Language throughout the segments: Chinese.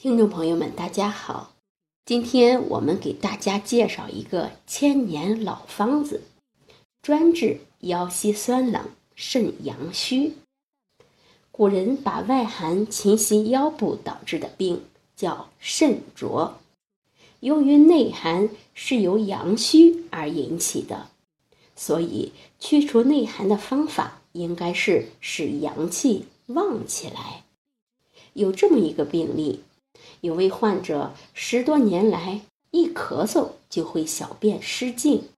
听众朋友们，大家好，今天我们给大家介绍一个千年老方子，专治腰膝酸冷、肾阳虚。古人把外寒侵袭腰部导致的病叫肾浊，由于内寒是由阳虚而引起的，所以去除内寒的方法应该是使阳气旺起来。有这么一个病例。有位患者十多年来一咳嗽就会小便失禁，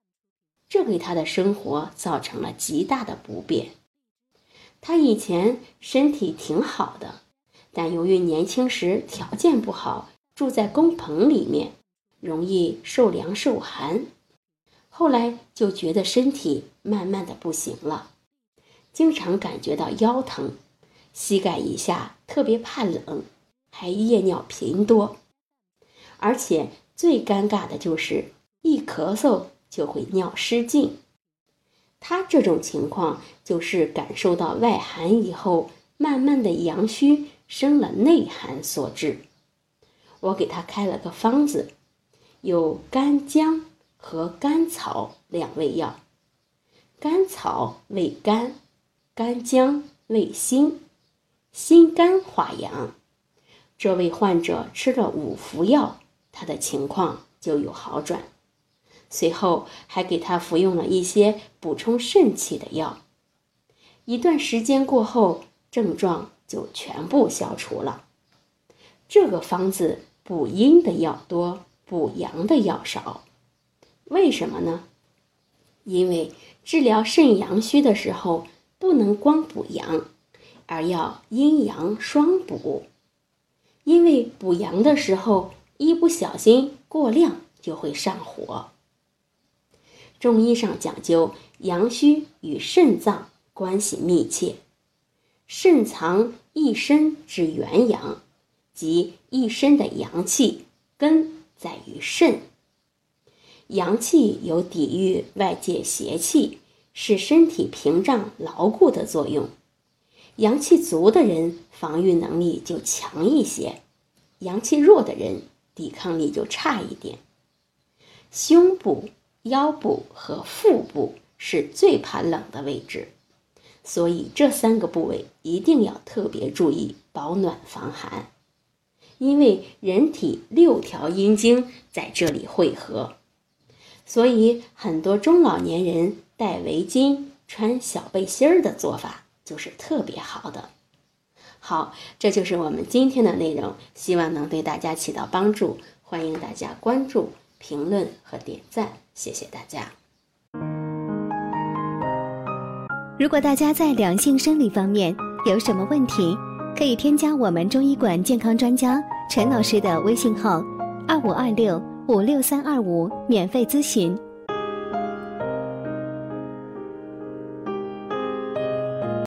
这给他的生活造成了极大的不便。他以前身体挺好的，但由于年轻时条件不好，住在工棚里面，容易受凉受寒，后来就觉得身体慢慢的不行了，经常感觉到腰疼，膝盖以下特别怕冷。还夜尿频多，而且最尴尬的就是一咳嗽就会尿失禁。他这种情况就是感受到外寒以后，慢慢的阳虚生了内寒所致。我给他开了个方子，有干姜和甘草两味药。甘草味甘，干姜味辛，辛甘化阳。这位患者吃了五服药，他的情况就有好转。随后还给他服用了一些补充肾气的药。一段时间过后，症状就全部消除了。这个方子补阴的药多，补阳的药少。为什么呢？因为治疗肾阳虚的时候，不能光补阳，而要阴阳双补。因为补阳的时候，一不小心过量就会上火。中医上讲究阳虚与肾脏关系密切，肾藏一身之元阳，即一身的阳气根在于肾。阳气有抵御外界邪气，使身体屏障牢固的作用。阳气足的人，防御能力就强一些；阳气弱的人，抵抗力就差一点。胸部、腰部和腹部是最怕冷的位置，所以这三个部位一定要特别注意保暖防寒。因为人体六条阴经在这里汇合，所以很多中老年人戴围巾、穿小背心儿的做法。就是特别好的，好，这就是我们今天的内容，希望能对大家起到帮助。欢迎大家关注、评论和点赞，谢谢大家。如果大家在两性生理方面有什么问题，可以添加我们中医馆健康专家陈老师的微信号：二五二六五六三二五，免费咨询。